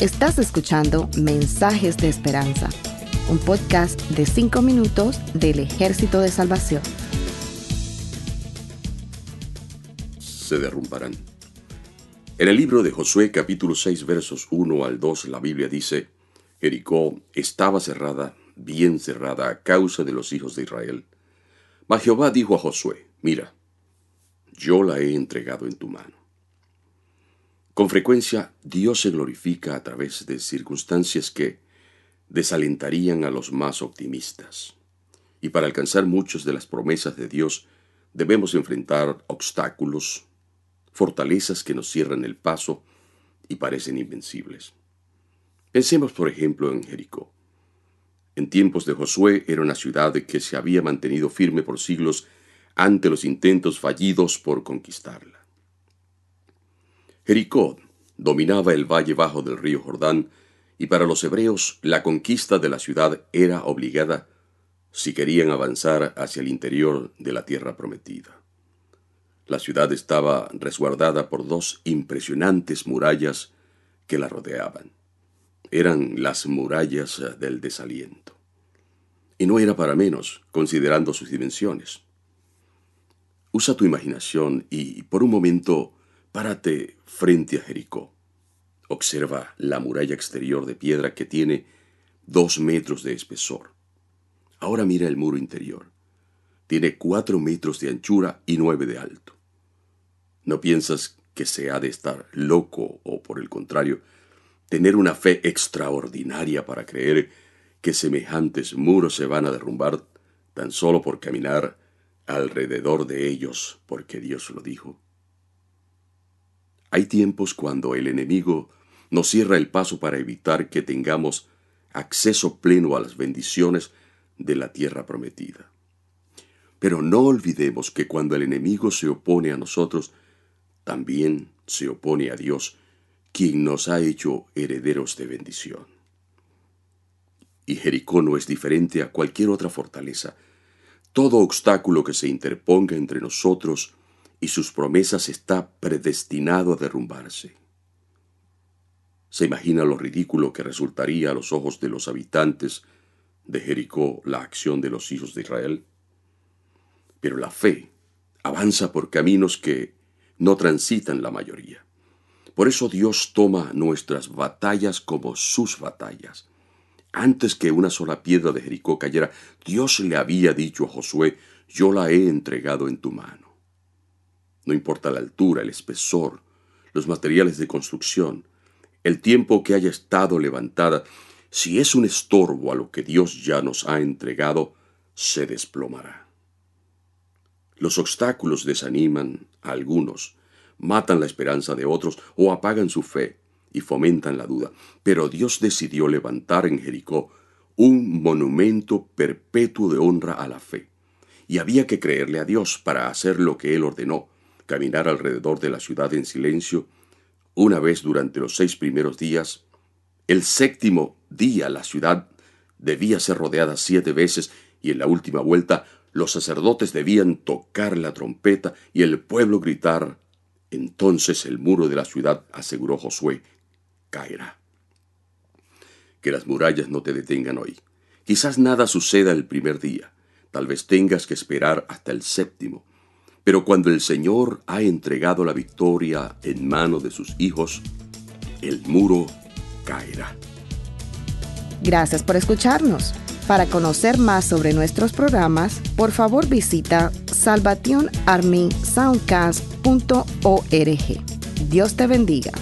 Estás escuchando Mensajes de Esperanza, un podcast de 5 minutos del Ejército de Salvación. Se derrumbarán. En el libro de Josué capítulo 6 versos 1 al 2 la Biblia dice, Jericó estaba cerrada, bien cerrada a causa de los hijos de Israel. Mas Jehová dijo a Josué, mira, yo la he entregado en tu mano con frecuencia, Dios se glorifica a través de circunstancias que desalentarían a los más optimistas. Y para alcanzar muchas de las promesas de Dios, debemos enfrentar obstáculos, fortalezas que nos cierran el paso y parecen invencibles. Pensemos, por ejemplo, en Jericó. En tiempos de Josué era una ciudad que se había mantenido firme por siglos ante los intentos fallidos por conquistarla. Jericó dominaba el valle bajo del río Jordán, y para los hebreos la conquista de la ciudad era obligada si querían avanzar hacia el interior de la tierra prometida. La ciudad estaba resguardada por dos impresionantes murallas que la rodeaban. Eran las murallas del desaliento. Y no era para menos, considerando sus dimensiones. Usa tu imaginación y, por un momento, Párate frente a Jericó. Observa la muralla exterior de piedra que tiene dos metros de espesor. Ahora mira el muro interior. Tiene cuatro metros de anchura y nueve de alto. ¿No piensas que se ha de estar loco o, por el contrario, tener una fe extraordinaria para creer que semejantes muros se van a derrumbar tan solo por caminar alrededor de ellos porque Dios lo dijo? Hay tiempos cuando el enemigo nos cierra el paso para evitar que tengamos acceso pleno a las bendiciones de la tierra prometida. Pero no olvidemos que cuando el enemigo se opone a nosotros, también se opone a Dios, quien nos ha hecho herederos de bendición. Y Jericó no es diferente a cualquier otra fortaleza. Todo obstáculo que se interponga entre nosotros y sus promesas está predestinado a derrumbarse. ¿Se imagina lo ridículo que resultaría a los ojos de los habitantes de Jericó la acción de los hijos de Israel? Pero la fe avanza por caminos que no transitan la mayoría. Por eso Dios toma nuestras batallas como sus batallas. Antes que una sola piedra de Jericó cayera, Dios le había dicho a Josué, yo la he entregado en tu mano. No importa la altura, el espesor, los materiales de construcción, el tiempo que haya estado levantada, si es un estorbo a lo que Dios ya nos ha entregado, se desplomará. Los obstáculos desaniman a algunos, matan la esperanza de otros o apagan su fe y fomentan la duda. Pero Dios decidió levantar en Jericó un monumento perpetuo de honra a la fe. Y había que creerle a Dios para hacer lo que Él ordenó, caminar alrededor de la ciudad en silencio, una vez durante los seis primeros días. El séptimo día la ciudad debía ser rodeada siete veces y en la última vuelta los sacerdotes debían tocar la trompeta y el pueblo gritar. Entonces el muro de la ciudad, aseguró Josué, caerá. Que las murallas no te detengan hoy. Quizás nada suceda el primer día. Tal vez tengas que esperar hasta el séptimo. Pero cuando el Señor ha entregado la victoria en manos de sus hijos, el muro caerá. Gracias por escucharnos. Para conocer más sobre nuestros programas, por favor visita salvationarmysoundcast.org. Dios te bendiga.